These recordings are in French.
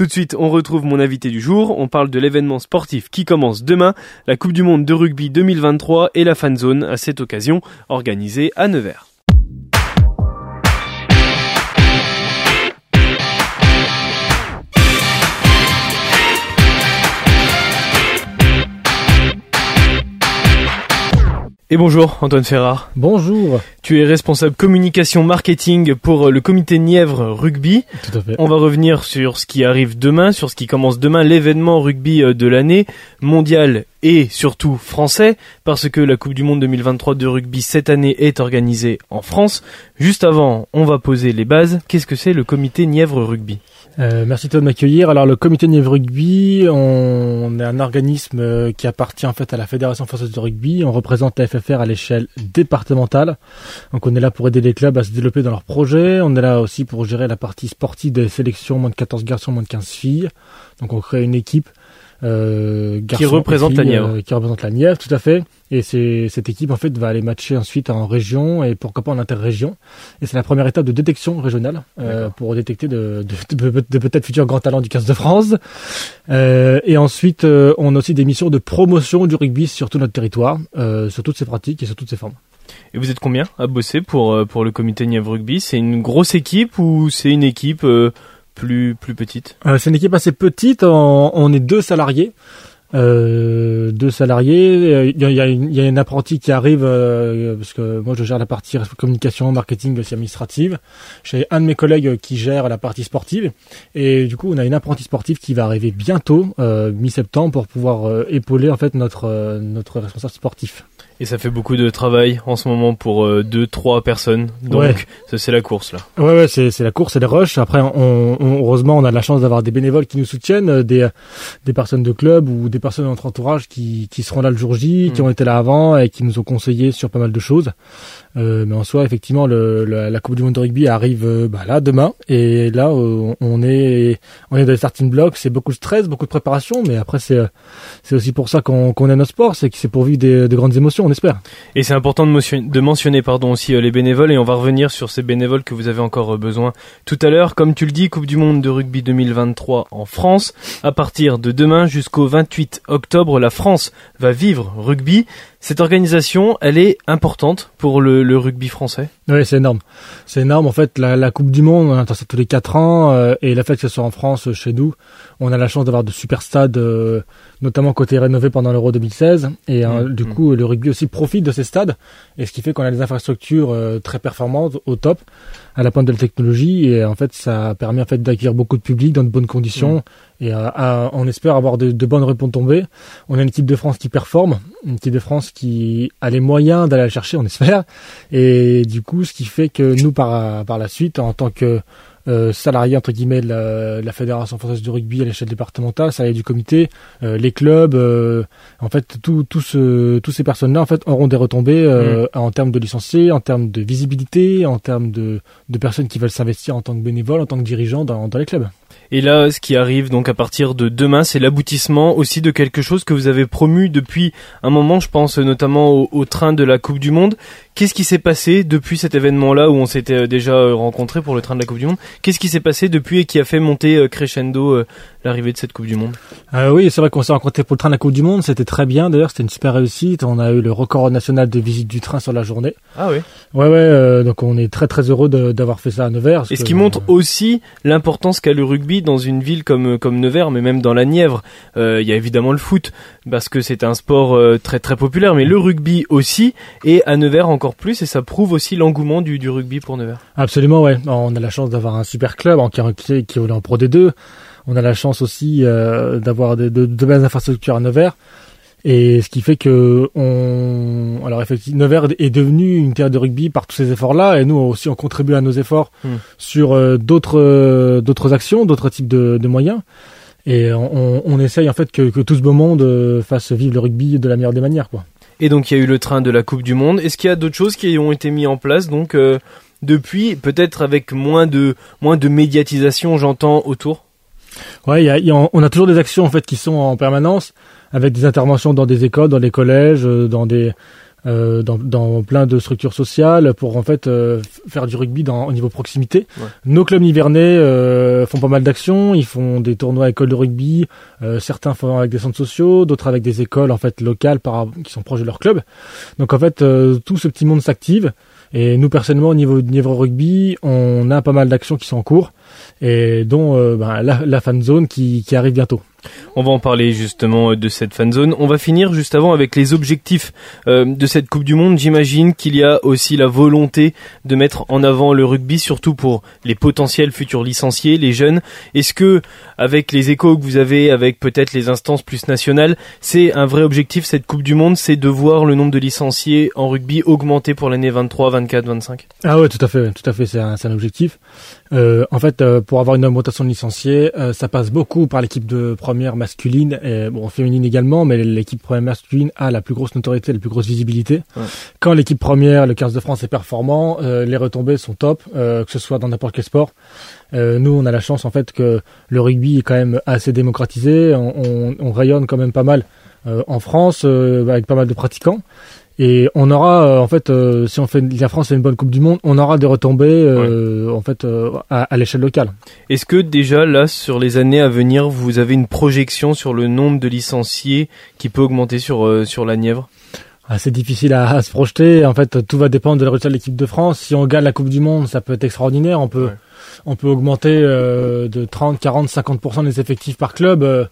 Tout de suite, on retrouve mon invité du jour. On parle de l'événement sportif qui commence demain, la Coupe du Monde de rugby 2023 et la fan zone à cette occasion organisée à Nevers. Et bonjour Antoine Ferrard. Bonjour. Tu es responsable communication marketing pour euh, le comité Nièvre Rugby. Tout à fait. On va revenir sur ce qui arrive demain, sur ce qui commence demain, l'événement rugby euh, de l'année, mondial et surtout français, parce que la Coupe du Monde 2023 de rugby cette année est organisée en France. Juste avant, on va poser les bases. Qu'est-ce que c'est le comité Nièvre Rugby? Euh, merci de m'accueillir. Alors le comité Nièvre Rugby, on est un organisme euh, qui appartient en fait à la Fédération française de rugby. On représente la FFR à l'échelle départementale. Donc on est là pour aider les clubs à se développer dans leurs projets. On est là aussi pour gérer la partie sportive des sélections moins de 14 garçons, moins de 15 filles. Donc on crée une équipe euh, et représente la Nièvre. euh, qui représente la Nièvre, tout à fait. Et cette équipe en fait va aller matcher ensuite en région et pourquoi pas en interrégion. Et c'est la première étape de détection régionale euh, pour détecter de, de, de- de peut-être futurs grands talents du 15 de France. Et ensuite, on a aussi des missions de promotion du rugby sur tout notre territoire, sur toutes ses pratiques et sur toutes ses formes. Et vous êtes combien à bosser pour, pour le comité Nièvre Rugby? C'est une grosse équipe ou c'est une équipe plus, plus petite? Euh, c'est une équipe assez petite, on, est deux salariés. Euh, deux salariés, Euh, il y a, il y a une, apprentie qui arrive parce que moi je gère la partie communication, marketing aussi administrative. J'ai un de mes collègues qui gère la partie sportive et du coup on a une apprentie sportive qui va arriver bientôt mi-septembre pour pouvoir épauler en fait notre notre responsable sportif. Et ça fait beaucoup de travail en ce moment pour euh, deux, trois personnes. Donc Ouais. c'est la course là. Ouais, ouais, c'est, la course, c'est les rushs. Après, on, on- heureusement, on a la chance d'avoir des bénévoles qui nous soutiennent, euh, des, des personnes de club ou des personnes de notre entourage qui, qui seront là le jour J, qui Mm. ont été là avant et qui nous ont conseillé sur pas mal de choses. Euh, mais en soi, effectivement, le, la Coupe du Monde de rugby arrive euh, bah, là demain, et là, euh, on est, on est dans les starting blocks. C'est beaucoup de stress, beaucoup de préparation, mais après, c'est, euh, c'est aussi pour ça qu'on, qu'on aime notre sport, c'est que c'est pour vivre des, de grandes émotions, Et c'est important de, de mentionner pardon aussi euh, les bénévoles et on va revenir sur ces bénévoles que vous avez encore euh, besoin tout à l'heure. Comme tu le dis, Coupe du Monde de rugby 2023 en France. À partir de demain jusqu'au 28 octobre, la France va vivre rugby. Cette organisation, elle est importante pour le, le rugby français? Oui, c'est énorme. C'est énorme. En fait, la, la Coupe du Monde, on attend ça tous les quatre ans. euh, et le fait que ce soit en France, euh, chez nous, on a la chance d'avoir de super stades, euh, notamment côté rénové pendant l'Euro 2016. Et euh, Mmh, du mmh. coup, le rugby aussi profite de ces stades. Et ce qui fait qu'on a des infrastructures euh, très performantes, au top, à la pointe de la technologie. Et en fait, ça permet en fait d'accueillir beaucoup de public dans de bonnes conditions. Mmh. Et euh, à- on espère avoir de, de bonnes retombées. On a une équipe de France qui performe, une équipe de France qui a les moyens d'aller la chercher, on espère. Et du coup, ce qui fait que nous, par, par la suite, en tant que euh, salariés entre guillemets de la, de la fédération française de rugby à l'échelle départementale, salariés du comité, euh, les clubs, euh, en fait, tout, tout ce, tous ces personnes-là, en fait, auront des retombées euh, en termes de licenciés, en termes de visibilité, en termes de, de personnes qui veulent s'investir en tant que bénévoles, en tant que dirigeants dans, dans les clubs. Et là, ce qui arrive donc à partir de demain, c'est l'aboutissement aussi de quelque chose que vous avez promu depuis un moment. Je pense notamment au, au train de la Coupe du Monde. Qu'est-ce qui s'est passé depuis cet événement-là où on s'était euh, déjà euh, rencontré pour le train de la Coupe du Monde? Qu'est-ce qui s'est passé depuis et qui a fait monter euh, crescendo l'arrivée de cette Coupe du Monde? Euh, oui, c'est vrai qu'on s'est rencontrés pour le train de la Coupe du Monde. C'était très bien. D'ailleurs, c'était une super réussite. On a eu le record national de visite du train sur la journée. Ah oui. Ouais, ouais. euh, donc, on est très, très heureux d'avoir fait ça à Nevers. Et ce que, qui montre euh, aussi l'importance qu'a le rugby dans une ville comme comme Nevers, mais même dans la Nièvre. Euh, Il y a évidemment le foot parce que c'est un sport euh, très très populaire, mais le rugby aussi et à Nevers encore plus. Et ça prouve aussi l'engouement du, du rugby pour Nevers. Absolument, ouais. On a la chance d'avoir un super club en qui, qui, qui roule en Pro D2. On a la chance aussi euh, d'avoir de, de, de belles infrastructures à Nevers. Et ce qui fait que on, alors effectivement, Nevers est devenu une terre de rugby par tous ces efforts-là, et nous aussi on contribue à nos efforts Hmm. sur euh, d'autres euh, d'autres actions, d'autres types de, de moyens. Et on, essaye en fait que, que tout ce beau monde euh, fasse vivre le rugby de la meilleure des manières, quoi. Et donc il y a eu le train de la Coupe du Monde. Est-ce qu'il y a d'autres choses qui ont été mises en place? Donc depuis, peut-être avec moins de moins de médiatisation, j'entends autour? Ouais, y a- y a- on a toujours des actions en fait qui sont en permanence avec des interventions dans des écoles, dans les collèges, euh, dans des euh, dans, dans plein de structures sociales pour en fait euh, faire du rugby dans, au niveau proximité. Ouais. Nos clubs nivernais euh, font pas mal d'actions, ils font des tournois à écoles de rugby, euh, certains font avec des centres sociaux, d'autres avec des écoles en fait locales par, qui sont proches de leur club. Donc en fait euh, tout ce petit monde s'active et nous personnellement au niveau du niveau rugby, on a pas mal d'actions qui sont en cours et dont euh, ben, la, la fan zone qui, qui arrive bientôt. On va en parler justement euh, de cette fan zone. On va finir juste avant avec les objectifs euh, de cette Coupe du Monde. J'imagine qu'il y a aussi la volonté de mettre en avant le rugby, surtout pour les potentiels futurs licenciés, les jeunes. Est-ce que, avec les échos que vous avez, avec peut-être les instances plus nationales, c'est un vrai objectif cette Coupe du Monde, c'est de voir le nombre de licenciés en rugby augmenter pour l'année 23, 24, 25 Ah ouais, tout à fait, c'est un, objectif. Euh, en fait, pour avoir une augmentation de licenciés, ça passe beaucoup par l'équipe de première masculine, et bon féminine également, mais l'équipe première masculine a la plus grosse notoriété, la plus grosse visibilité. Ouais. Quand l'équipe première, le 15 de France, est performant, euh, les retombées sont top, euh, que ce soit dans n'importe quel sport. Euh, nous, on a la chance en fait que le rugby est quand même assez démocratisé, on, on, on rayonne quand même pas mal euh, en France euh, avec pas mal de pratiquants. Et on aura, euh, en fait, euh, si on fait la France fait une bonne Coupe du Monde, on aura des retombées, euh, en fait, à, à l'échelle locale. Est-ce que déjà là, sur les années à venir, vous avez une projection sur le nombre de licenciés qui peut augmenter sur, sur la Nièvre? Ah, c'est difficile à, à se projeter. En fait, tout va dépendre de la résultat de l'équipe de France. Si on gagne la Coupe du Monde, ça peut être extraordinaire. On peut, Ouais. on peut augmenter euh, de 30, 40, 50% des effectifs par club. euh,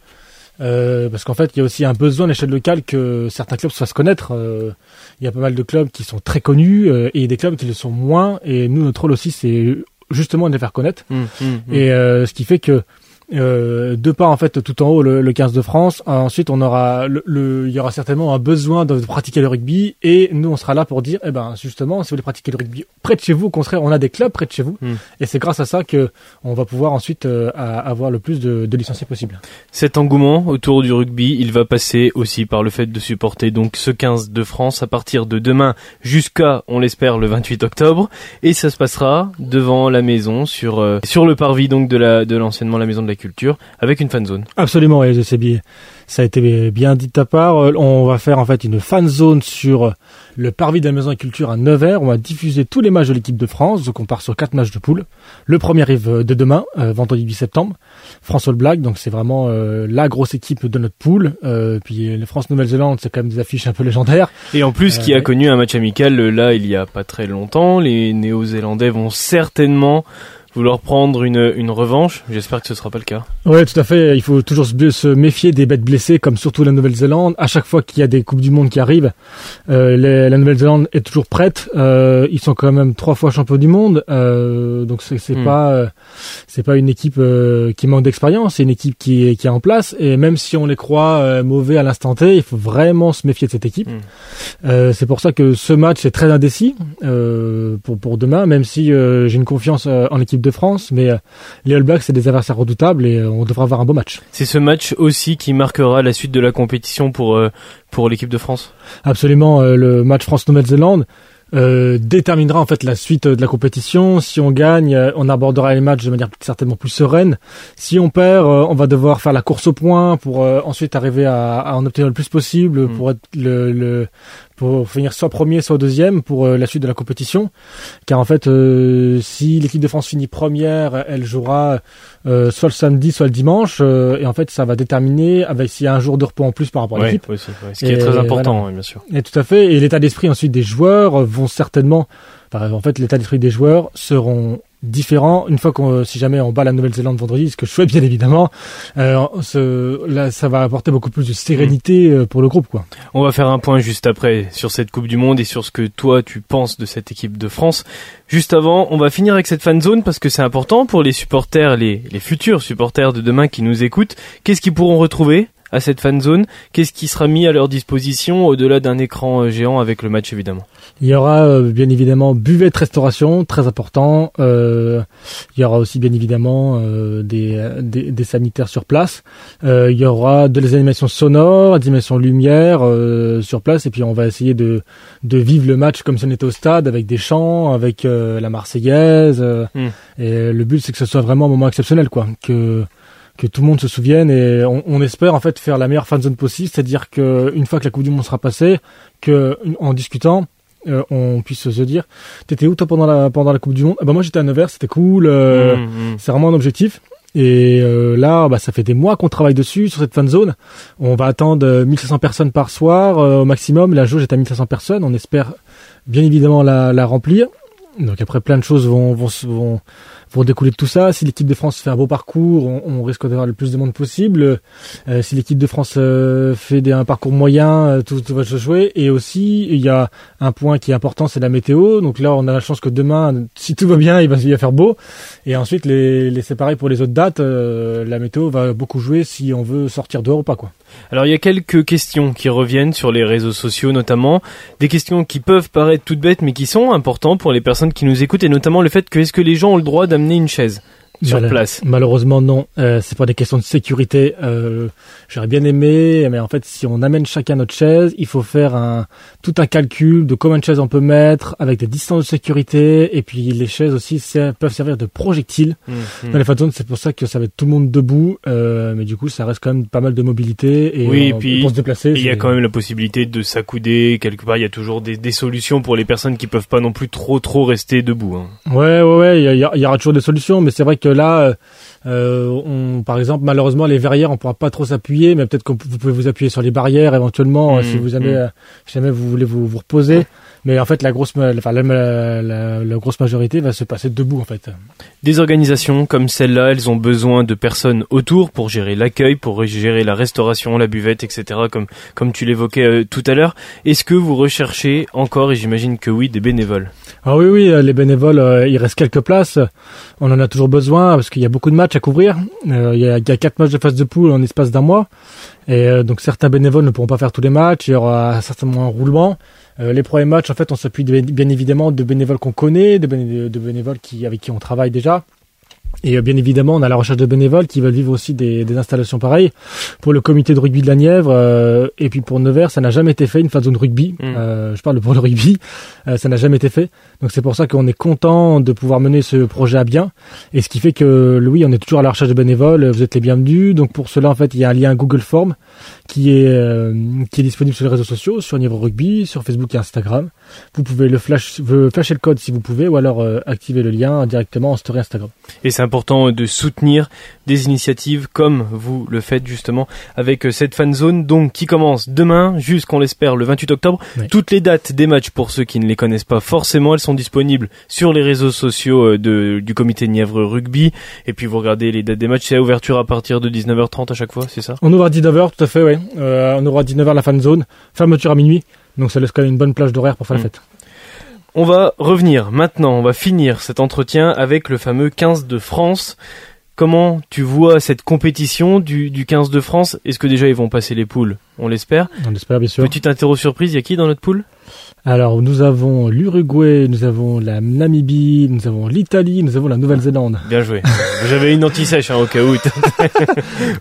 euh, parce qu'en fait, il y a aussi un besoin à l'échelle locale que certains clubs se fassent connaître. Euh, il y a pas mal de clubs qui sont très connus euh, et des clubs qui le sont moins. Et nous, notre rôle aussi, c'est justement de les faire connaître. Hum, hum, hum. Et euh, ce qui fait que euh, de part en fait tout en haut le, le 15 de France, ensuite on aura le, le- il y aura certainement un besoin de pratiquer le rugby et nous on sera là pour dire eh ben justement si vous voulez pratiquer le rugby près de chez vous, au contraire on a des clubs près de chez vous Hmm. et c'est grâce à ça que on va pouvoir ensuite euh, avoir le plus de, de licenciés possible. Cet engouement autour du rugby, il va passer aussi par le fait de supporter donc ce 15 de France à partir de demain jusqu'à, on l'espère, le 28 octobre. Et ça se passera devant la maison, sur, euh, sur le parvis donc de la, de l'enseignement, la maison de la culture, avec une fan zone. Absolument, et c'est bien, ça a été bien dit de ta part. Euh, On va faire en fait une fan zone sur le parvis de la Maison de Culture à Nevers. On va diffuser tous les matchs de l'équipe de France. Donc on part sur quatre matchs de poule. Le premier arrive euh, dès demain, euh, vendredi 8 septembre. France All Black, donc c'est vraiment euh, la grosse équipe de notre poule. Euh, puis France-Nouvelle-Zélande, c'est quand même des affiches un peu légendaires. Et en plus, Euh, qui a connu un match amical euh, là, il y a pas très longtemps, les Néo-Zélandais vont certainement vouloir prendre une, une revanche. J'espère que ce sera pas le cas. Ouais, tout à fait. Il faut toujours se, méfier des bêtes blessées, comme surtout la Nouvelle-Zélande. À chaque fois qu'il y a des coupes du monde qui arrivent, euh, les- la Nouvelle-Zélande est toujours prête. Euh, ils sont quand même trois fois champions du monde, euh, donc c'est c'est Hmm. pas c'est pas une équipe qui manque d'expérience. C'est une équipe qui est qui est en place. Et même si on les croit mauvais à l'instant T, il faut vraiment se méfier de cette équipe. Hmm. C'est pour ça que ce match est très indécis pour pour demain. Même si j'ai une confiance en l'équipe de France, mais euh, les All Blacks c'est des adversaires redoutables et euh, on devra avoir un beau match. C'est ce match aussi qui marquera la suite de la compétition pour, euh, pour l'équipe de France? Absolument, le match France-Nouvelle-Zélande euh, déterminera en fait la suite de la compétition. Si on gagne, euh, on abordera les matchs de manière certainement plus sereine. Si on perd, euh, on va devoir faire la course au point pour ensuite arriver à, à en obtenir le plus possible Mm. pour être le, le pour finir soit premier soit deuxième pour euh, la suite de la compétition. Car en fait, euh, si l'équipe de France finit première, elle jouera euh, soit le samedi, soit le dimanche, euh, et en fait ça va déterminer avec s'il y a un jour de repos en plus par rapport à l'équipe. aussi, ouais, ce qui est très important, voilà. bien sûr. Et tout à fait. Et l'état d'esprit ensuite des joueurs vont certainement, enfin, en fait, l'état d'esprit des joueurs seront différents une fois qu'on, si jamais on bat la Nouvelle-Zélande vendredi, ce que je souhaite bien évidemment. Euh, ce, là, ça va apporter beaucoup plus de sérénité euh, pour le groupe, quoi. On va faire un point juste après sur cette Coupe du Monde et sur ce que toi tu penses de cette équipe de France. Juste avant, on va finir avec cette fan zone parce que c'est important pour les supporters, les, les futurs supporters de demain qui nous écoutent. Qu'est-ce qu'ils pourront retrouver? À cette fan zone Qu'est-ce qui sera mis à leur disposition au-delà d'un écran euh, géant avec le match évidemment? Il y aura euh, bien évidemment buvette restauration, très important. Euh, il y aura aussi bien évidemment euh, des, des, des sanitaires sur place. Euh, il y aura de les animations sonores, des animations lumière euh, sur place. Et puis on va essayer de, de vivre le match comme si on était au stade, avec des chants, avec euh, la Marseillaise. euh, Mm. Et le but c'est que ce soit vraiment un moment exceptionnel, quoi. Que que tout le monde se souvienne et on, on espère en fait faire la meilleure fan zone possible, c'est-à-dire que une fois que la Coupe du Monde sera passée, que en discutant, euh, on puisse se dire t'étais où toi pendant la pendant la Coupe du Monde? Bah moi j'étais à Nevers c'était cool euh, Mmh, mmh. c'est vraiment un objectif. Et euh, là bah ça fait des mois qu'on travaille dessus sur cette fan zone. On va attendre euh, 1500 personnes par soir euh, au maximum. La jauge est à 1500 personnes. On espère bien évidemment la, la remplir. Donc après plein de choses vont vont vont vont découler de tout ça. Si l'équipe de France fait un beau parcours, on, risque d'avoir le plus de monde possible. Euh, si l'équipe de France euh, fait un parcours moyen, euh, tout, va se jouer. Et aussi, il y a un point qui est important, c'est la météo. Donc là, on a la chance que demain, si tout va bien, il va, il va faire beau. Et ensuite, les, les pour les autres dates. la météo va beaucoup jouer si on veut sortir dehors ou pas. Alors il y a quelques questions qui reviennent sur les réseaux sociaux notamment, des questions qui peuvent paraître toutes bêtes mais qui sont importantes pour les personnes qui nous écoutent et notamment le fait que est-ce que les gens ont le droit d'amener une chaise sur place Malheureusement, non. Euh, c'est pas des questions de sécurité. Euh, J'aurais bien aimé, mais en fait, si on amène chacun notre chaise, il faut faire un tout un calcul de combien de chaises on peut mettre, avec des distances de sécurité, et puis les chaises aussi peuvent servir de projectiles Mhm. dans les zones. C'est pour ça que ça va être tout le monde debout, euh, mais du coup, ça reste quand même pas mal de mobilité et Oui, et puis, pour se déplacer. Il y a quand même la possibilité de s'accouder quelque part. Il y a toujours des, des solutions pour les personnes qui peuvent pas non plus trop trop rester debout. hein. Ouais, ouais, ouais, il y, a- il y aura toujours des solutions, mais c'est vrai que là, euh, on, par exemple, malheureusement, les verrières, on pourra pas trop s'appuyer, mais peut-être que vous pouvez vous appuyer sur les barrières éventuellement Mm, euh, si vous avez, mm. euh, si jamais vous voulez vous, vous reposer. Mais en fait, la grosse, ma- enfin, la, la- la- la grosse majorité va se passer debout, en fait. Des organisations comme celle-là, elles ont besoin de personnes autour pour gérer l'accueil, pour gérer la restauration, la buvette, etc. Comme comme tu l'évoquais euh, tout à l'heure. Est-ce que vous recherchez encore, et j'imagine que oui, des bénévoles? Ah oui, oui, les bénévoles, euh, il reste quelques places. On en a toujours besoin parce qu'il y a beaucoup de matchs couvrir. Euh, il, y a, quatre matchs de phase de poule en espace d'un mois. Et euh, donc certains bénévoles ne pourront pas faire tous les matchs. Il y aura certainement un roulement. Euh, les premiers matchs, en fait, on s'appuie bien évidemment de bénévoles qu'on connaît, de, de bénévoles qui, avec qui on travaille déjà. Et euh, bien évidemment, on a la recherche de bénévoles qui veulent vivre aussi des, des installations pareilles. Pour le comité de rugby de la Nièvre, euh, et puis pour Nevers, ça n'a jamais été fait, une phase zone rugby. Mm. Euh, je parle pour le rugby, euh, ça n'a jamais été fait. Donc c'est pour ça qu'on est content de pouvoir mener ce projet à bien. Et ce qui fait que, oui, on est toujours à la recherche de bénévoles, vous êtes les bienvenus. Donc pour cela, en fait, il y a un lien Google Form qui est, euh, qui est disponible sur les réseaux sociaux, sur Nièvre Rugby, sur Facebook et Instagram. Vous pouvez le flash, le flasher le code si vous pouvez, ou alors euh, activer le lien directement en story Instagram. Et c'est important de soutenir des initiatives comme vous le faites justement avec euh, cette fan zone donc qui commence demain jusqu'on l'espère le 28 octobre. Oui. Toutes les dates des matchs pour ceux qui ne les connaissent pas forcément, elles sont disponibles sur les réseaux sociaux euh, de, du comité Nièvre Rugby et puis vous regardez les dates des matchs, c'est à ouverture à partir de 19h30 à chaque fois, c'est ça? On ouvre à 19h, tout à fait, oui. Euh, on aura à 19h la fan zone, fermeture à minuit. Donc ça laisse quand même une bonne plage d'horaire pour faire Mm. la fête. On va revenir maintenant, on va finir cet entretien avec le fameux 15 de France. Comment tu vois cette compétition du, du 15 de France? Est-ce que déjà ils vont passer les poules? On l'espère. On espère bien sûr. Petite interro surprise, il y a qui dans notre poule? Alors nous avons l'Uruguay, nous avons la Namibie, nous avons l'Italie, nous avons la Nouvelle-Zélande. Bien joué. J'avais une anti-sèche hein, au cas où.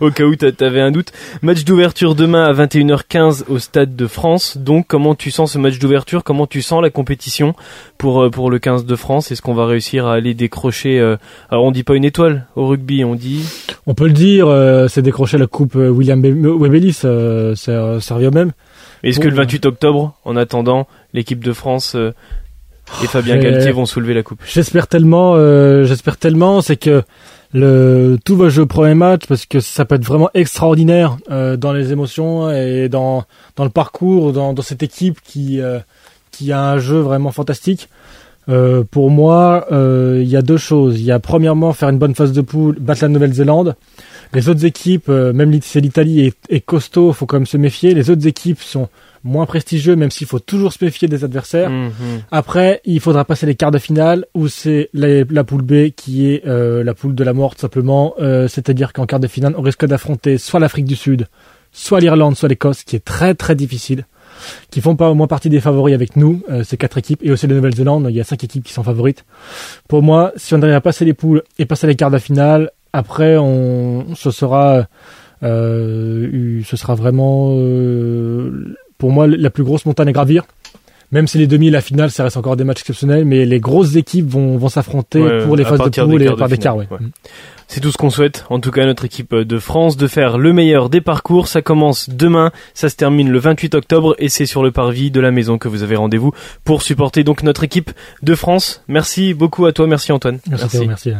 au cas où t'a- t'avais un doute. Match d'ouverture demain à 21h15 au Stade de France. Donc comment tu sens ce match d'ouverture? Comment tu sens la compétition pour euh, pour le 15 de France? Est-ce qu'on va réussir à aller décrocher euh, Alors on dit pas une étoile au rugby, on dit On peut le dire, euh, c'est décrocher la coupe William Be- Webelis, euh, euh, servi au même. Est-ce Bon, que le ouais. 28 octobre, en attendant, l'équipe de France euh, et Fabien Euh, Galtier vont soulever la coupe? J'espère tellement, euh, j'espère tellement, c'est que le tout va jouer au premier match parce que ça peut être vraiment extraordinaire euh, dans les émotions et dans dans le parcours, dans, dans cette équipe qui qui a un jeu vraiment fantastique. Pour moi, il y a deux choses. Il y a premièrement faire une bonne phase de poule, battre la Nouvelle-Zélande. Les autres équipes, euh, même si l'Italie est, est costaud, faut quand même se méfier. Les autres équipes sont moins prestigieux, même s'il faut toujours se méfier des adversaires. Mhm. Après, il faudra passer les quarts de finale où c'est la, la poule B qui est euh, la poule de la mort simplement. Euh, C'est-à-dire qu'en quart de finale, on risque d'affronter soit l'Afrique du Sud, soit l'Irlande, soit l'Écosse, qui est très très difficile, qui font pas au moins partie des favoris avec nous, euh, ces quatre équipes, et aussi la Nouvelle-Zélande. Il y a cinq équipes qui sont favorites. Pour moi, si on arrive à passer les poules et passer les quarts de finale, après, on, ce sera, euh, ce sera vraiment, euh, pour moi, la plus grosse montagne à gravir. Même si les demi et la finale, ça reste encore des matchs exceptionnels, mais les grosses équipes vont, vont s'affronter Ouais, pour les phases de poule et par des quarts. finale, Ouais. ouais. C'est tout ce qu'on souhaite, en tout cas à notre équipe de France, de faire le meilleur des parcours. Ça commence demain, ça se termine le 28 octobre et c'est sur le parvis de la maison que vous avez rendez-vous pour supporter donc notre équipe de France. Merci beaucoup à toi, merci Antoine. Merci. merci.